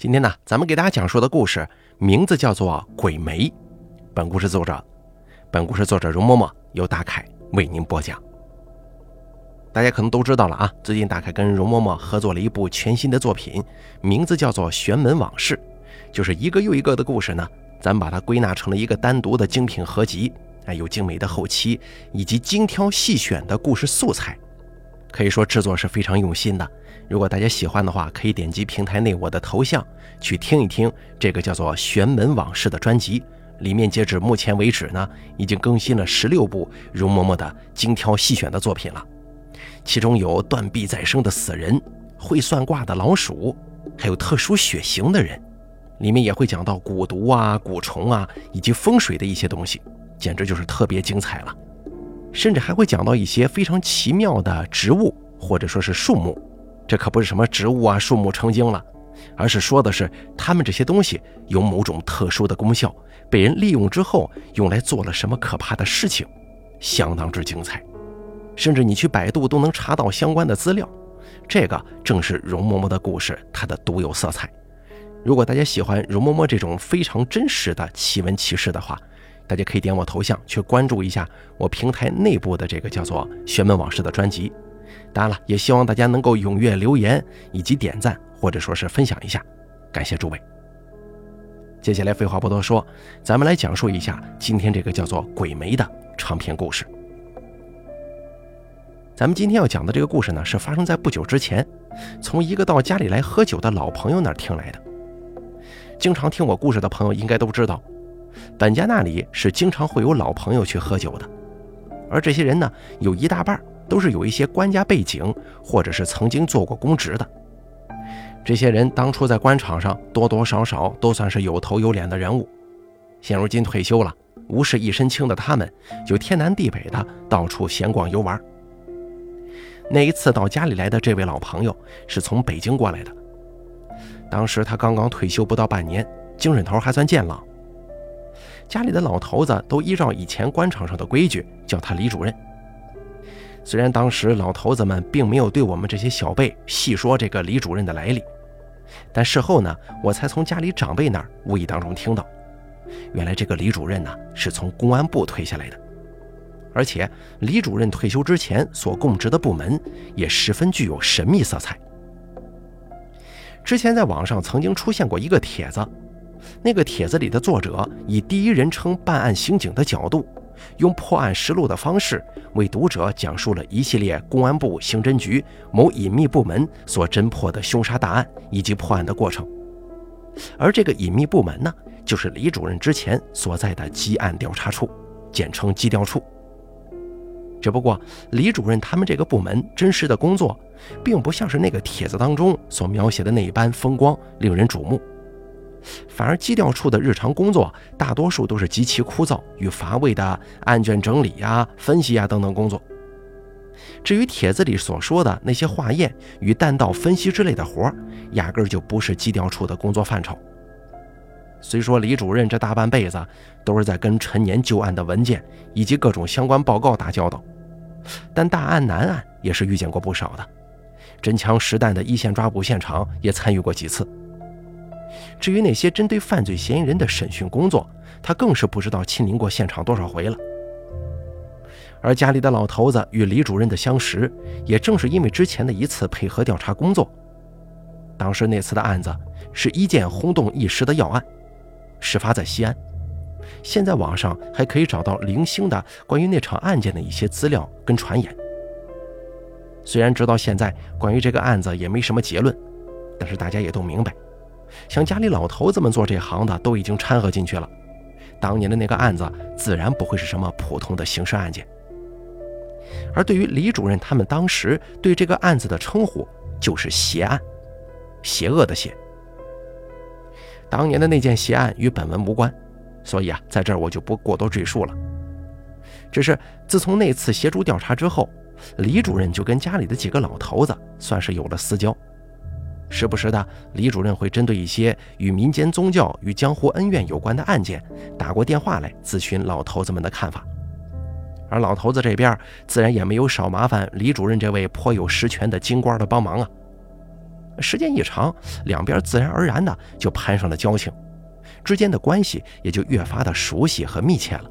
今天呢，咱们给大家讲述的故事名字叫做《鬼媒》。本故事作者，本故事作者容嬷嬷由大凯为您播讲。大家可能都知道了啊，最近大凯跟容嬷嬷合作了一部全新的作品，名字叫做《玄门往事》，就是一个又一个的故事呢，咱们把它归纳成了一个单独的精品合集。哎，有精美的后期以及精挑细选的故事素材，可以说制作是非常用心的。如果大家喜欢的话，可以点击平台内我的头像去听一听这个叫做《玄门往事》的专辑。里面截止目前为止呢，已经更新了十六部容嬷嬷的精挑细选的作品了。其中有断臂再生的死人，会算卦的老鼠，还有特殊血型的人。里面也会讲到蛊毒啊、蛊虫啊，以及风水的一些东西，简直就是特别精彩了。甚至还会讲到一些非常奇妙的植物或者说是树木。这可不是什么植物啊、树木成精了，而是说的是他们这些东西有某种特殊的功效，被人利用之后用来做了什么可怕的事情，相当之精彩。甚至你去百度都能查到相关的资料。这个正是容嬷嬷的故事，它的独有色彩。如果大家喜欢容嬷嬷这种非常真实的奇闻奇事的话，大家可以点我头像去关注一下我平台内部的这个叫做《玄门往事》的专辑。当然了，也希望大家能够踊跃留言以及点赞，或者说是分享一下，感谢诸位。接下来废话不多说，咱们来讲述一下今天这个叫做《鬼媒》的长篇故事。咱们今天要讲的这个故事呢，是发生在不久之前，从一个到家里来喝酒的老朋友那儿听来的。经常听我故事的朋友应该都知道，本家那里是经常会有老朋友去喝酒的，而这些人呢，有一大半。都是有一些官家背景，或者是曾经做过公职的。这些人当初在官场上多多少少都算是有头有脸的人物，现如今退休了，无事一身轻的他们，就天南地北的到处闲逛游玩。那一次到家里来的这位老朋友是从北京过来的，当时他刚刚退休不到半年，精神头还算健朗。家里的老头子都依照以前官场上的规矩叫他李主任。虽然当时老头子们并没有对我们这些小辈细说这个李主任的来历，但事后呢，我才从家里长辈那儿无意当中听到，原来这个李主任呢是从公安部退下来的，而且李主任退休之前所供职的部门也十分具有神秘色彩。之前在网上曾经出现过一个帖子，那个帖子里的作者以第一人称办案刑警的角度。用破案实录的方式为读者讲述了一系列公安部刑侦局某隐秘部门所侦破的凶杀大案以及破案的过程，而这个隐秘部门呢，就是李主任之前所在的基案调查处，简称基调处。只不过李主任他们这个部门真实的工作，并不像是那个帖子当中所描写的那般风光、令人瞩目。反而基调处的日常工作，大多数都是极其枯燥与乏味的案卷整理呀、分析呀等等工作。至于帖子里所说的那些化验与弹道分析之类的活儿，压根儿就不是基调处的工作范畴。虽说李主任这大半辈子都是在跟陈年旧案的文件以及各种相关报告打交道，但大案难案也是遇见过不少的，真枪实弹的一线抓捕现场也参与过几次。至于那些针对犯罪嫌疑人的审讯工作，他更是不知道亲临过现场多少回了。而家里的老头子与李主任的相识，也正是因为之前的一次配合调查工作。当时那次的案子是一件轰动一时的要案，事发在西安。现在网上还可以找到零星的关于那场案件的一些资料跟传言。虽然直到现在关于这个案子也没什么结论，但是大家也都明白。像家里老头子们做这行的都已经掺和进去了，当年的那个案子自然不会是什么普通的刑事案件。而对于李主任他们当时对这个案子的称呼就是“邪案”，邪恶的邪。当年的那件邪案与本文无关，所以啊，在这儿我就不过多赘述了。只是自从那次协助调查之后，李主任就跟家里的几个老头子算是有了私交。时不时的，李主任会针对一些与民间宗教与江湖恩怨有关的案件打过电话来咨询老头子们的看法，而老头子这边自然也没有少麻烦李主任这位颇有实权的京官的帮忙啊。时间一长，两边自然而然的就攀上了交情，之间的关系也就越发的熟悉和密切了。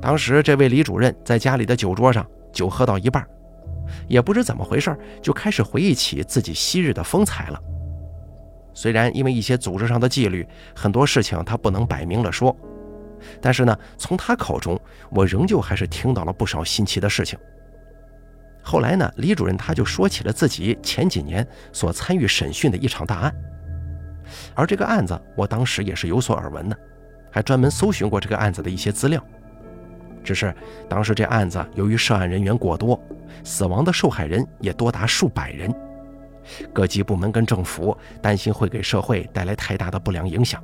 当时这位李主任在家里的酒桌上，酒喝到一半，也不知怎么回事，就开始回忆起自己昔日的风采了。虽然因为一些组织上的纪律，很多事情他不能摆明了说，但是呢，从他口中，我仍旧还是听到了不少新奇的事情。后来呢，李主任他就说起了自己前几年所参与审讯的一场大案，而这个案子我当时也是有所耳闻的，还专门搜寻过这个案子的一些资料。只是当时这案子由于涉案人员过多，死亡的受害人也多达数百人，各级部门跟政府担心会给社会带来太大的不良影响，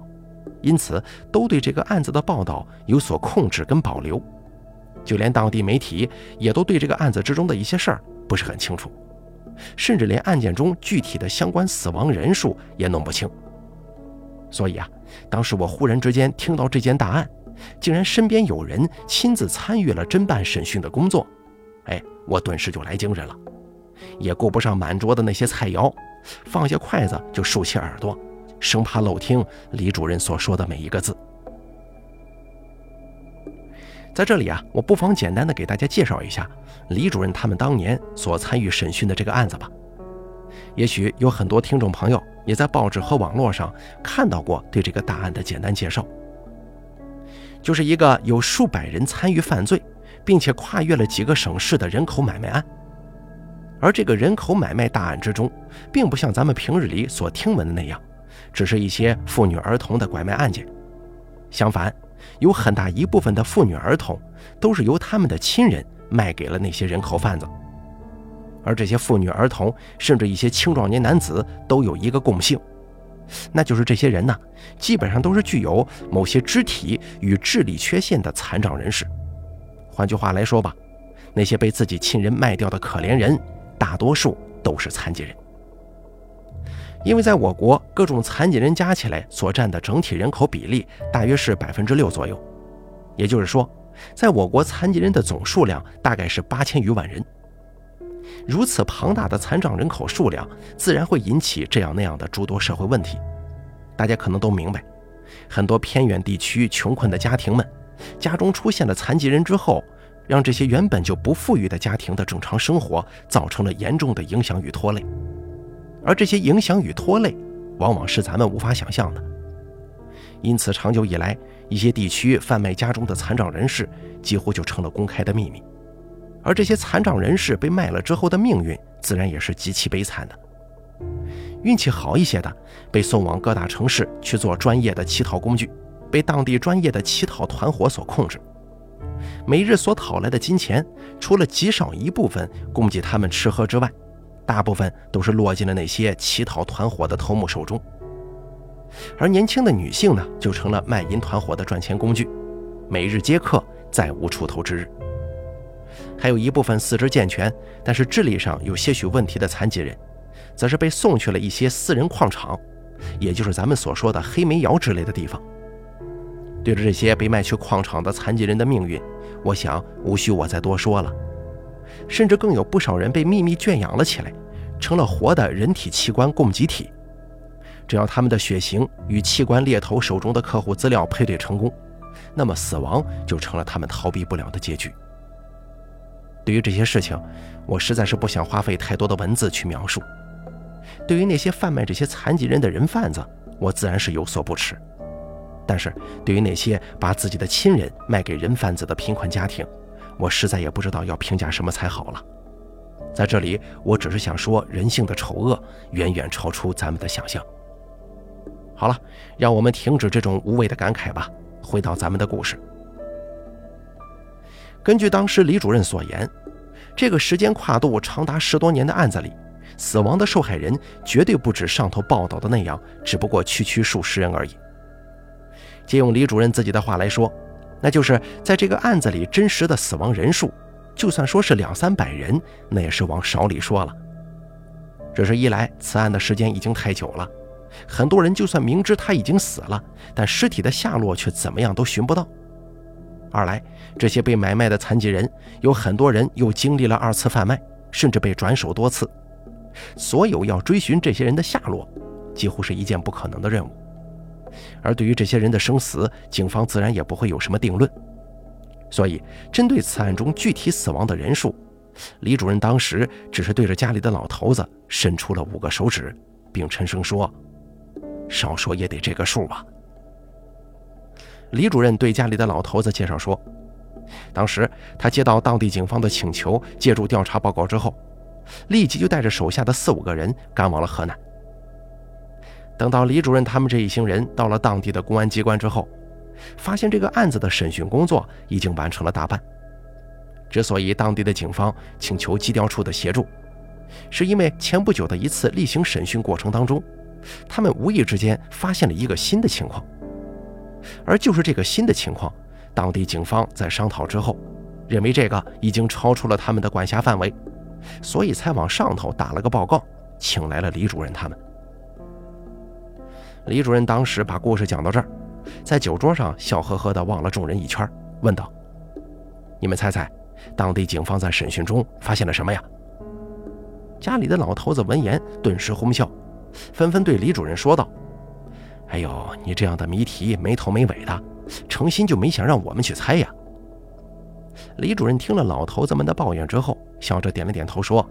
因此都对这个案子的报道有所控制跟保留。就连当地媒体也都对这个案子之中的一些事儿不是很清楚，甚至连案件中具体的相关死亡人数也弄不清。所以啊，当时我忽然之间听到这件大案，竟然身边有人亲自参与了侦办审讯的工作，哎，我顿时就来精神了，也顾不上满桌的那些菜肴，放下筷子就竖起耳朵，生怕漏听李主任所说的每一个字。在这里啊，我不妨简单的给大家介绍一下李主任他们当年所参与审讯的这个案子吧。也许有很多听众朋友也在报纸和网络上看到过对这个大案的简单介绍，就是一个有数百人参与犯罪，并且跨越了几个省市的人口买卖案。而这个人口买卖大案之中，并不像咱们平日里所听闻的那样，只是一些妇女儿童的拐卖案件，相反。有很大一部分的妇女儿童都是由他们的亲人卖给了那些人口贩子，而这些妇女儿童甚至一些青壮年男子都有一个共性，那就是这些人呢，基本上都是具有某些肢体与智力缺陷的残障人士。换句话来说吧，那些被自己亲人卖掉的可怜人，大多数都是残疾人。因为在我国，各种残疾人加起来所占的整体人口比例大约是百分之六左右，也就是说，在我国残疾人的总数量大概是八千余万人。如此庞大的残障人口数量，自然会引起这样那样的诸多社会问题。大家可能都明白，很多偏远地区穷困的家庭们，家中出现了残疾人之后，让这些原本就不富裕的家庭的正常生活造成了严重的影响与拖累。而这些影响与拖累，往往是咱们无法想象的。因此，长久以来，一些地区贩卖家中的残障人士几乎就成了公开的秘密。而这些残障人士被卖了之后的命运，自然也是极其悲惨的。运气好一些的，被送往各大城市去做专业的乞讨工具，被当地专业的乞讨团伙所控制。每日所讨来的金钱，除了极少一部分供给他们吃喝之外，大部分都是落进了那些乞讨团伙的头目手中，而年轻的女性呢，就成了卖淫团伙的赚钱工具，每日接客，再无出头之日。还有一部分四肢健全，但是智力上有些许问题的残疾人，则是被送去了一些私人矿场，也就是咱们所说的黑煤窑之类的地方。对着这些被卖去矿场的残疾人的命运，我想无需我再多说了。甚至更有不少人被秘密圈养了起来，成了活的人体器官供给体。只要他们的血型与器官猎头手中的客户资料配对成功，那么死亡就成了他们逃避不了的结局。对于这些事情，我实在是不想花费太多的文字去描述。对于那些贩卖这些残疾人的人贩子，我自然是有所不耻；但是对于那些把自己的亲人卖给人贩子的贫困家庭，我实在也不知道要评价什么才好了。在这里，我只是想说，人性的丑恶远远超出咱们的想象。好了，让我们停止这种无谓的感慨吧，回到咱们的故事。根据当时李主任所言，这个时间跨度长达十多年的案子里，死亡的受害人绝对不止上头报道的那样，只不过区区数十人而已。借用李主任自己的话来说。那就是在这个案子里，真实的死亡人数，就算说是两三百人，那也是往少里说了。只是一来，此案的时间已经太久了，很多人就算明知他已经死了，但尸体的下落却怎么样都寻不到；二来，这些被买卖的残疾人，有很多人又经历了二次贩卖，甚至被转手多次，所有要追寻这些人的下落，几乎是一件不可能的任务。而对于这些人的生死，警方自然也不会有什么定论。所以，针对此案中具体死亡的人数，李主任当时只是对着家里的老头子伸出了五个手指，并沉声说：“少说也得这个数吧。”李主任对家里的老头子介绍说：“当时他接到当地警方的请求，借助调查报告之后，立即就带着手下的四五个人赶往了河南。等到李主任他们这一行人到了当地的公安机关之后，发现这个案子的审讯工作已经完成了大半。之所以当地的警方请求机调处的协助，是因为前不久的一次例行审讯过程当中，他们无意之间发现了一个新的情况。而就是这个新的情况，当地警方在商讨之后，认为这个已经超出了他们的管辖范围，所以才往上头打了个报告，请来了李主任他们。李主任当时把故事讲到这儿。在酒桌上笑呵呵地望了众人一圈，问道：“你们猜猜，当地警方在审讯中发现了什么呀？”家里的老头子闻言顿时哄笑，纷纷对李主任说道：“哎呦，你这样的谜题没头没尾的，诚心就没想让我们去猜呀？”李主任听了老头子们的抱怨之后，笑着点了点头，说：“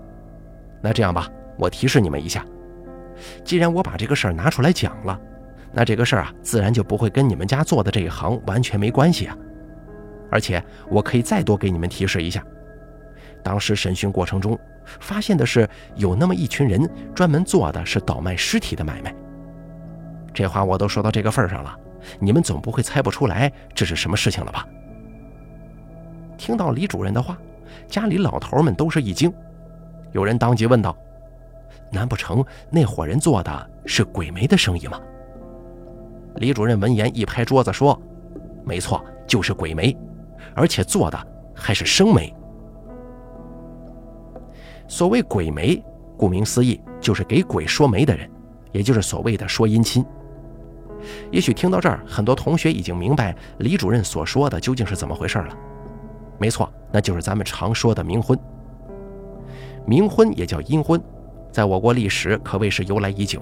那这样吧，我提示你们一下，既然我把这个事儿拿出来讲了。”那这个事儿啊，自然就不会跟你们家做的这一行完全没关系啊。而且我可以再多给你们提示一下，当时审讯过程中发现的是有那么一群人专门做的是倒卖尸体的买卖。这话我都说到这个份上了，你们总不会猜不出来这是什么事情了吧？听到李主任的话，家里老头们都是一惊，有人当即问道：“难不成那伙人做的是鬼媒的生意吗？”李主任闻言一拍桌子说：“没错，就是鬼媒，而且做的还是生媒。所谓鬼媒，顾名思义，就是给鬼说媒的人，也就是所谓的说姻亲。也许听到这儿，很多同学已经明白李主任所说的究竟是怎么回事了。没错，那就是咱们常说的冥婚。冥婚也叫阴婚，在我国历史可谓是由来已久。”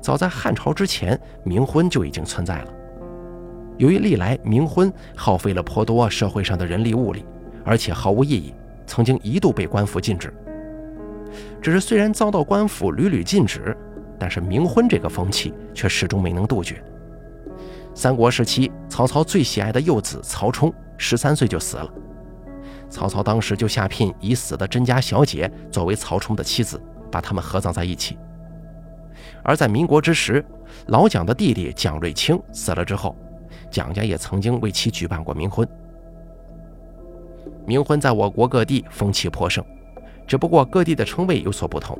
早在汉朝之前，冥婚就已经存在了。由于历来冥婚耗费了颇多社会上的人力物力，而且毫无意义，曾经一度被官府禁止。只是虽然遭到官府屡屡禁止，但是冥婚这个风气却始终没能杜绝。三国时期，曹操最喜爱的幼子曹冲，十三岁就死了。曹操当时就下聘已死的甄家小姐作为曹冲的妻子，把他们合葬在一起。而在民国之时，老蒋的弟弟蒋瑞清死了之后，蒋家也曾经为其举办过冥婚。冥婚在我国各地风气颇盛，只不过各地的称谓有所不同。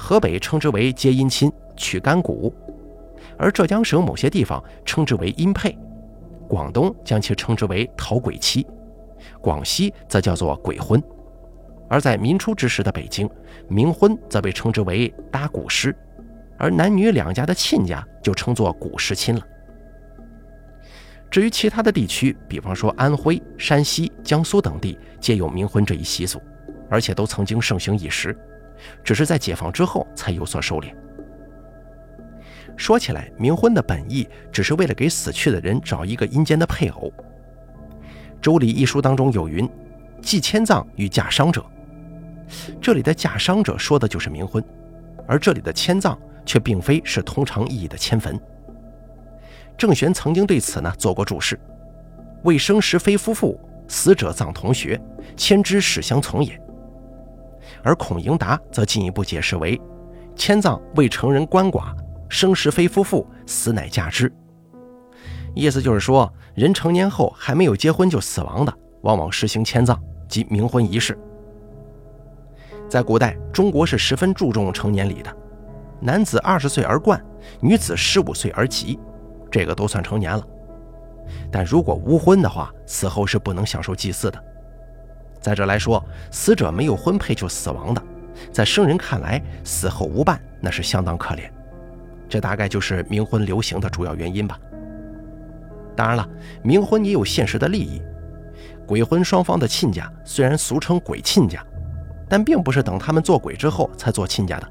河北称之为接阴亲、取干骨，而浙江省某些地方称之为阴配，广东将其称之为讨鬼妻，广西则叫做鬼婚。而在民初之时的北京，冥婚则被称之为搭骨师。而男女两家的亲家就称作古时亲了。至于其他的地区，比方说安徽、山西、江苏等地，皆有冥婚这一习俗，而且都曾经盛行一时，只是在解放之后才有所收敛。说起来，冥婚的本意只是为了给死去的人找一个阴间的配偶。《周礼》一书当中有云：“祭迁葬与嫁伤者。”这里的嫁伤者说的就是冥婚，而这里的迁葬。却并非是通常意义的迁坟。郑玄曾经对此呢做过注释：“未生时非夫妇，死者葬同学，迁之始相从也。”而孔颖达则进一步解释为：“迁葬未成人鳏寡，生时非夫妇，死乃嫁之。”意思就是说，人成年后还没有结婚就死亡的，往往实行迁葬及冥婚仪式。在古代，中国是十分注重成年礼的。男子二十岁而冠，女子十五岁而及，这个都算成年了。但如果无婚的话，死后是不能享受祭祀的。再者来说，死者没有婚配就死亡的，在生人看来，死后无伴，那是相当可怜。这大概就是冥婚流行的主要原因吧。当然了，冥婚也有现实的利益。鬼婚双方的亲家虽然俗称鬼亲家，但并不是等他们做鬼之后才做亲家的，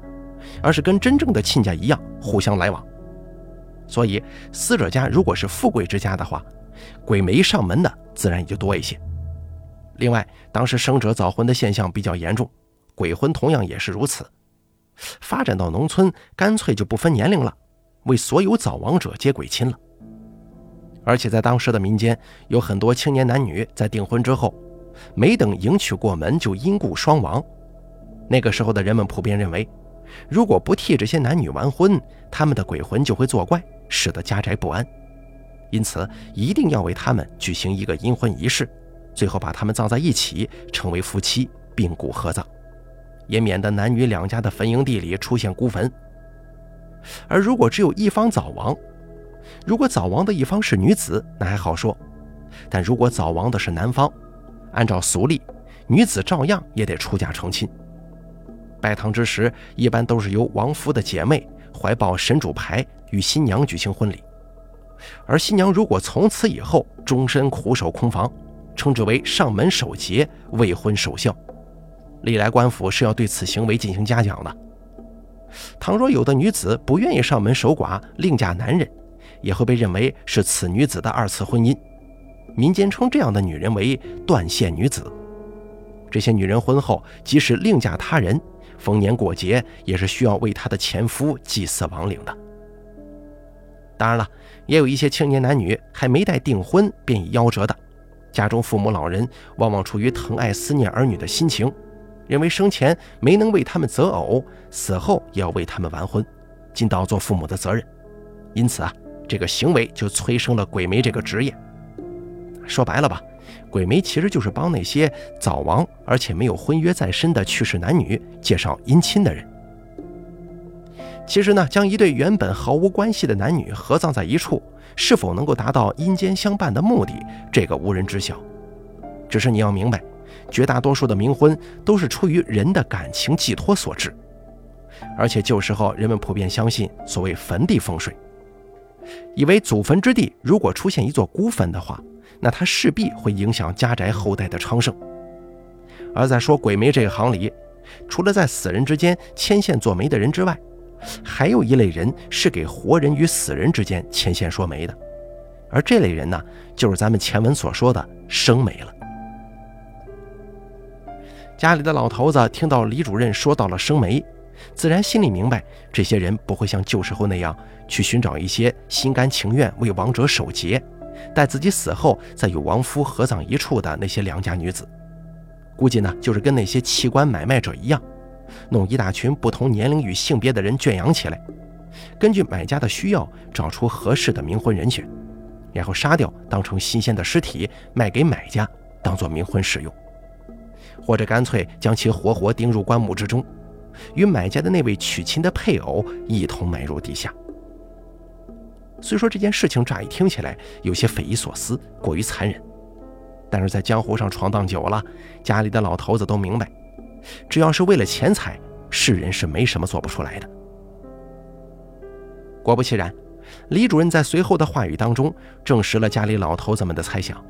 而是跟真正的亲家一样互相来往。所以死者家如果是富贵之家的话，鬼媒上门的自然也就多一些。另外，当时生者早婚的现象比较严重，鬼婚同样也是如此。发展到农村，干脆就不分年龄了，为所有早亡者接鬼亲了。而且在当时的民间，有很多青年男女在订婚之后，没等迎娶过门就因故双亡。那个时候的人们普遍认为，如果不替这些男女完婚，他们的鬼魂就会作怪，使得家宅不安。因此，一定要为他们举行一个阴婚仪式，最后把他们葬在一起，成为夫妻，并骨合葬。也免得男女两家的坟营地里出现孤坟。而如果只有一方早亡，如果早亡的一方是女子，那还好说；但如果早亡的是男方，按照俗例，女子照样也得出嫁成亲。拜堂之时，一般都是由亡夫的姐妹怀抱神主牌与新娘举行婚礼。而新娘如果从此以后终身苦守空房，称之为上门守节、未婚守孝。历来官府是要对此行为进行嘉奖的。倘若有的女子不愿意上门守寡，另嫁男人，也会被认为是此女子的二次婚姻。民间称这样的女人为断线女子。这些女人婚后即使另嫁他人，逢年过节也是需要为她的前夫祭祀亡灵的。当然了，也有一些青年男女还没待订婚便已夭折的，家中父母老人往往出于疼爱思念儿女的心情。认为生前没能为他们择偶，死后也要为他们完婚，尽到做父母的责任。因此啊，这个行为就催生了鬼媒这个职业。说白了吧，鬼媒其实就是帮那些早亡而且没有婚约在身的去世男女介绍姻亲的人。其实呢，将一对原本毫无关系的男女合葬在一处，是否能够达到阴间相伴的目的，这个无人知晓。只是你要明白。绝大多数的冥婚都是出于人的感情寄托所致，而且旧时候人们普遍相信所谓坟地风水，以为祖坟之地如果出现一座孤坟的话，那它势必会影响家宅后代的昌盛。而在说鬼媒这个行里，除了在死人之间牵线做媒的人之外，还有一类人是给活人与死人之间牵线说媒的，而这类人呢，就是咱们前文所说的生媒了。家里的老头子听到李主任说到了生媒，自然心里明白，这些人不会像旧时候那样去寻找一些心甘情愿为亡者守节，待自己死后再与亡夫合葬一处的那些良家女子。估计呢，就是跟那些器官买卖者一样，弄一大群不同年龄与性别的人圈养起来，根据买家的需要找出合适的冥婚人选，然后杀掉，当成新鲜的尸体卖给买家，当做冥婚使用。或者干脆将其活活钉入棺木之中，与买家的那位娶亲的配偶一同埋入地下。虽说这件事情乍一听起来有些匪夷所思，过于残忍，但是在江湖上闯荡久了，家里的老头子都明白，只要是为了钱财，世人是没什么做不出来的。果不其然，李主任在随后的话语当中证实了家里老头子们的猜想。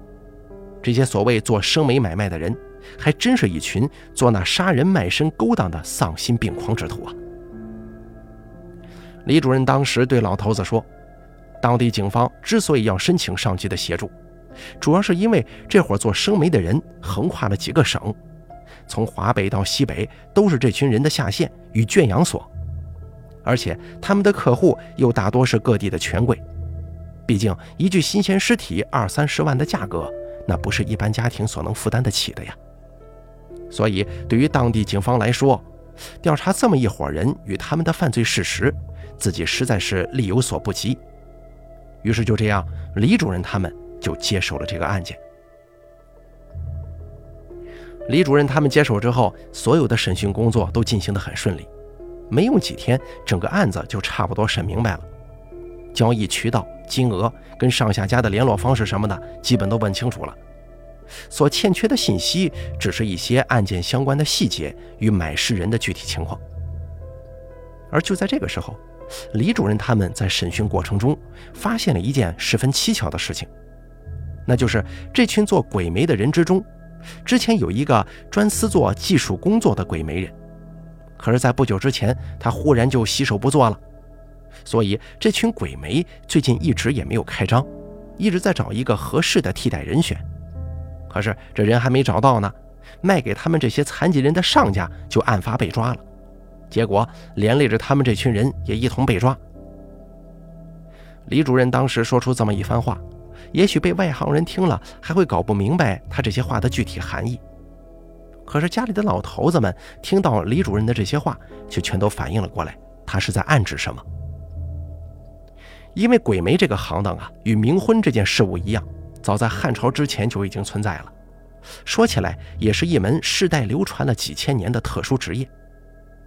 这些所谓做生煤买卖的人，还真是一群做那杀人卖身勾当的丧心病狂之徒啊！李主任当时对老头子说：“当地警方之所以要申请上级的协助，主要是因为这伙做生煤的人横跨了几个省，从华北到西北都是这群人的下线与圈养所，而且他们的客户又大多是各地的权贵。毕竟一具新鲜尸体二三十万的价格。”那不是一般家庭所能负担得起的呀。所以，对于当地警方来说，调查这么一伙人与他们的犯罪事实，自己实在是力有所不及。于是就这样，李主任他们就接手了这个案件。李主任他们接手之后，所有的审讯工作都进行得很顺利，没用几天，整个案子就差不多审明白了。交易渠道、金额跟上下家的联络方式什么的，基本都问清楚了。所欠缺的信息，只是一些案件相关的细节与买尸人的具体情况。而就在这个时候，李主任他们在审讯过程中发现了一件十分蹊跷的事情，那就是这群做鬼媒的人之中，之前有一个专司做技术工作的鬼媒人，可是，在不久之前，他忽然就洗手不做了。所以，这群鬼媒最近一直也没有开张，一直在找一个合适的替代人选。可是，这人还没找到呢，卖给他们这些残疾人的上家就案发被抓了，结果连累着他们这群人也一同被抓。李主任当时说出这么一番话，也许被外行人听了还会搞不明白他这些话的具体含义。可是家里的老头子们听到李主任的这些话，却全都反应了过来，他是在暗指什么？因为鬼媒这个行当啊，与冥婚这件事物一样，早在汉朝之前就已经存在了。说起来，也是一门世代流传了几千年的特殊职业。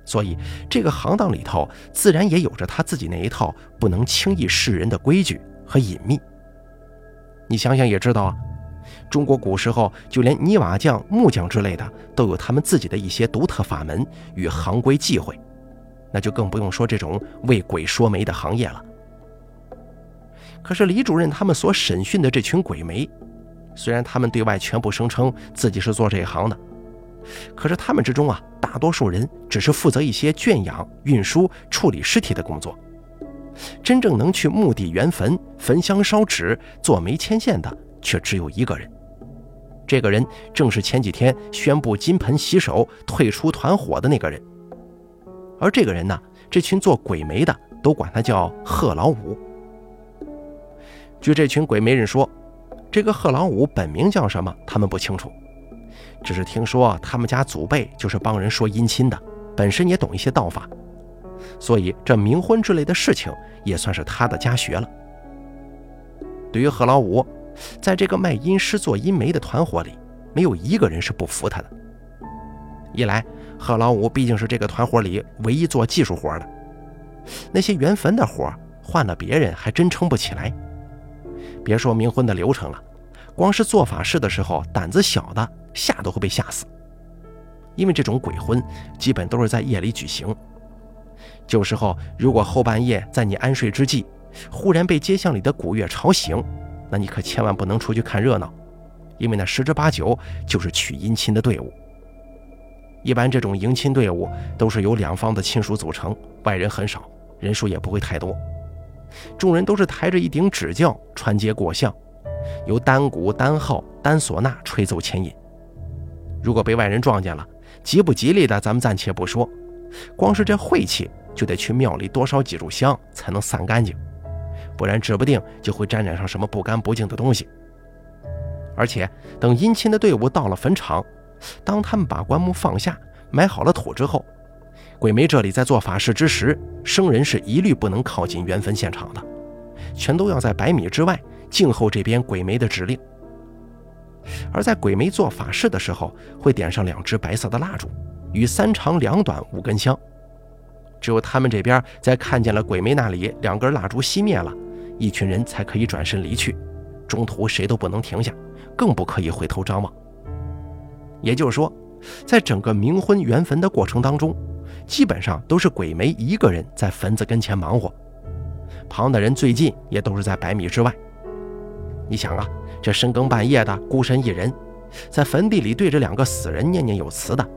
所以，这个行当里头自然也有着他自己那一套不能轻易示人的规矩和隐秘。你想想也知道啊，中国古时候就连泥瓦匠、木匠之类的都有他们自己的一些独特法门与行规忌讳，那就更不用说这种为鬼说媒的行业了。可是李主任他们所审讯的这群鬼媒，虽然他们对外全部声称自己是做这一行的。可是他们之中啊，大多数人只是负责一些圈养、运输、处理尸体的工作，真正能去墓地圆坟、焚香烧纸、做媒牵线的，却只有一个人。这个人正是前几天宣布金盆洗手、退出团伙的那个人。而这个人呢，这群做鬼媒的都管他叫贺老五。据这群鬼媒人说，这个贺老五本名叫什么，他们不清楚。只是听说他们家祖辈就是帮人说姻亲的，本身也懂一些道法，所以这冥婚之类的事情也算是他的家学了。对于贺老五，在这个卖阴尸做阴媒的团伙里，没有一个人是不服他的。一来，贺老五毕竟是这个团伙里唯一做技术活的，那些圆坟的活换了别人还真撑不起来。别说冥婚的流程了，光是做法事的时候，胆子小的。吓都会被吓死，因为这种鬼婚基本都是在夜里举行。有时候，如果后半夜在你安睡之际，忽然被街巷里的鼓乐吵醒，那你可千万不能出去看热闹，因为那十之八九就是娶姻亲的队伍。一般这种迎亲队伍都是由两方的亲属组成，外人很少，人数也不会太多。众人都是抬着一顶纸轿穿街过巷，由单鼓、单号、单唢呐吹奏牵引。如果被外人撞见了，吉不吉利的咱们暂且不说，光是这晦气就得去庙里多烧几炷香才能散干净，不然指不定就会沾染上什么不干不净的东西。而且等阴亲的队伍到了坟场，当他们把棺木放下，埋好了土之后，鬼媒这里在做法事之时，生人是一律不能靠近原坟现场的，全都要在百米之外静候这边鬼媒的指令。而在鬼媒做法事的时候，会点上两支白色的蜡烛，与三长两短五根香。只有他们这边在看见了鬼媒那里两根蜡烛熄灭了，一群人才可以转身离去，中途谁都不能停下，更不可以回头张望。也就是说，在整个冥婚圆坟的过程当中，基本上都是鬼媒一个人在坟子跟前忙活，旁的人最近也都是在百米之外。你想啊。这深更半夜的，孤身一人，在坟地里对着两个死人念念有词的，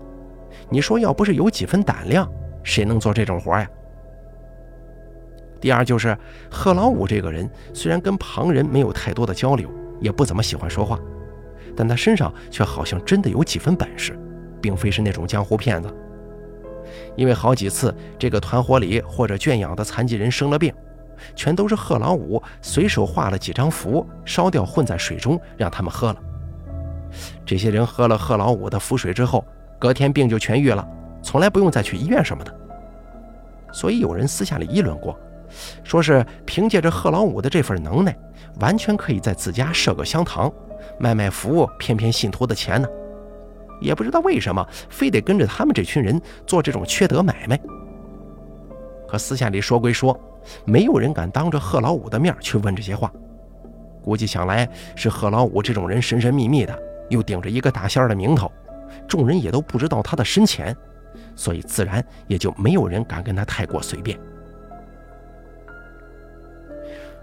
你说要不是有几分胆量，谁能做这种活呀？第二就是贺老五这个人，虽然跟旁人没有太多的交流，也不怎么喜欢说话，但他身上却好像真的有几分本事，并非是那种江湖骗子。因为好几次这个团伙里或者圈养的残疾人生了病。全都是贺老五随手画了几张符，烧掉混在水中，让他们喝了。这些人喝了贺老五的符水之后，隔天病就痊愈了，从来不用再去医院什么的。所以有人私下里议论过，说是凭借着贺老五的这份能耐，完全可以在自家设个香堂，卖卖符，骗骗信徒的钱呢。也不知道为什么非得跟着他们这群人做这种缺德买卖。可私下里说归说。没有人敢当着贺老五的面去问这些话，估计想来是贺老五这种人神神秘秘的，又顶着一个大仙儿的名头，众人也都不知道他的深浅，所以自然也就没有人敢跟他太过随便。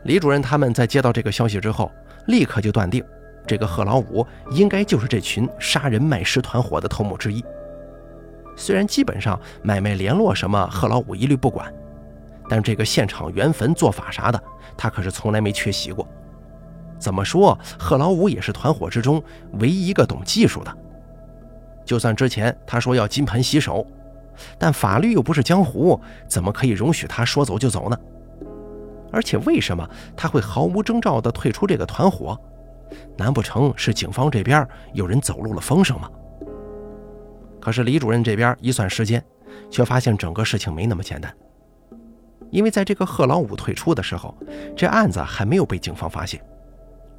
李主任他们在接到这个消息之后，立刻就断定这个贺老五应该就是这群杀人卖尸团伙的头目之一。虽然基本上买卖联络什么，贺老五一律不管，但这个现场圆坟做法啥的，他可是从来没缺席过。怎么说，贺老五也是团伙之中唯一一个懂技术的。就算之前他说要金盆洗手，但法律又不是江湖，怎么可以容许他说走就走呢？而且为什么他会毫无征兆地退出这个团伙？难不成是警方这边有人走漏了风声吗？可是李主任这边一算时间，却发现整个事情没那么简单。因为在这个贺老五退出的时候，这案子还没有被警方发现，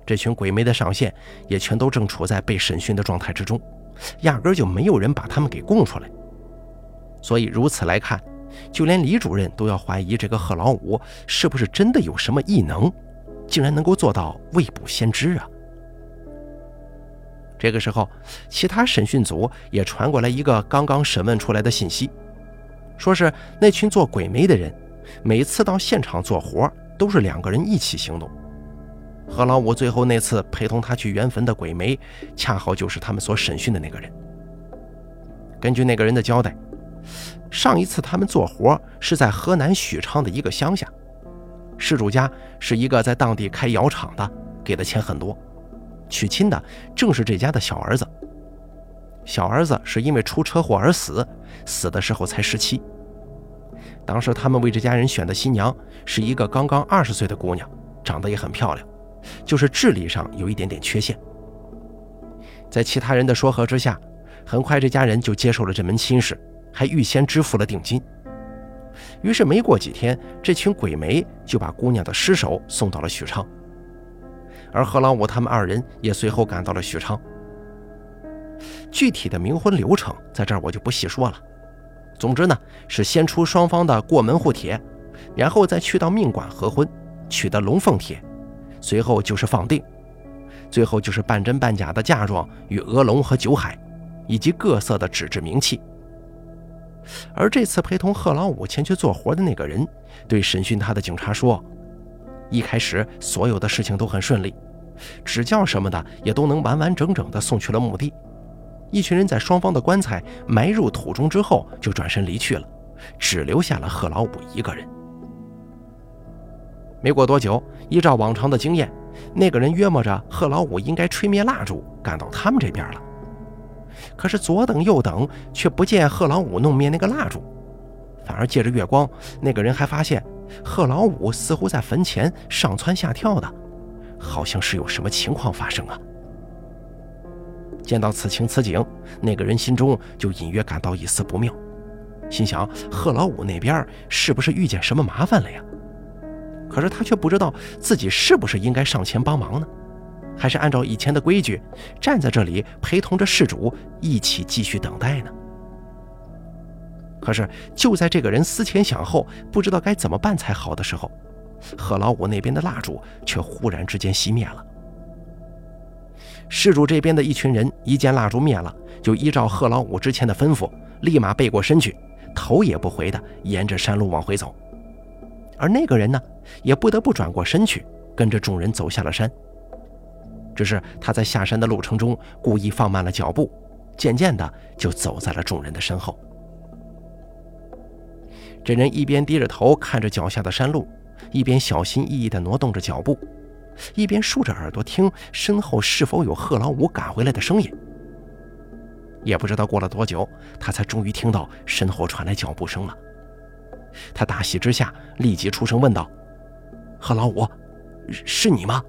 这群鬼魅的上线也全都正处在被审讯的状态之中，压根就没有人把他们给供出来。所以如此来看，就连李主任都要怀疑这个贺老五是不是真的有什么异能，竟然能够做到未卜先知啊！这个时候，其他审讯组也传过来一个刚刚审问出来的信息，说是那群做鬼媒的人，每次到现场做活都是两个人一起行动。何老五最后那次陪同他去圆坟的鬼媒，恰好就是他们所审讯的那个人。根据那个人的交代，上一次他们做活是在河南许昌的一个乡下，事主家是一个在当地开窑厂的，给的钱很多。娶亲的正是这家的小儿子。小儿子是因为出车祸而死，死的时候才十七。当时他们为这家人选的新娘是一个刚刚二十岁的姑娘，长得也很漂亮，就是智力上有一点点缺陷。在其他人的说和之下，很快这家人就接受了这门亲事，还预先支付了定金。于是没过几天，这群鬼媒就把姑娘的尸首送到了许昌。而何老五他们二人也随后赶到了许昌。具体的冥婚流程在这儿我就不细说了。总之呢，是先出双方的过门户帖，然后再去到命馆合婚，取得龙凤帖，随后就是放定，最后就是半真半假的嫁妆与鹅龙和酒海，以及各色的纸质名器。而这次陪同贺老五前去做活的那个人，对审讯他的警察说。一开始所有的事情都很顺利，纸轿什么的也都能完完整整的送去了墓地。一群人在双方的棺材埋入土中之后就转身离去了，只留下了贺老五一个人。没过多久，依照往常的经验，那个人约摸着贺老五应该吹灭蜡烛赶到他们这边了。可是左等右等，却不见贺老五弄灭那个蜡烛，反而借着月光，那个人还发现。贺老五似乎在坟前上蹿下跳的，好像是有什么情况发生啊！见到此情此景，那个人心中就隐约感到一丝不妙，心想：贺老五那边是不是遇见什么麻烦了呀？可是他却不知道自己是不是应该上前帮忙呢，还是按照以前的规矩站在这里陪同着事主一起继续等待呢？可是就在这个人思前想后，不知道该怎么办才好的时候，贺老五那边的蜡烛却忽然之间熄灭了。事主这边的一群人一见蜡烛灭了，就依照贺老五之前的吩咐，立马背过身去，头也不回的沿着山路往回走。而那个人呢，也不得不转过身去，跟着众人走下了山。只是他在下山的路程中故意放慢了脚步，渐渐的就走在了众人的身后。这人一边低着头看着脚下的山路，一边小心翼翼地挪动着脚步，一边竖着耳朵听身后是否有贺老五赶回来的声音。也不知道过了多久，他才终于听到身后传来脚步声了。他大喜之下，立即出声问道：“贺老五，是你吗？”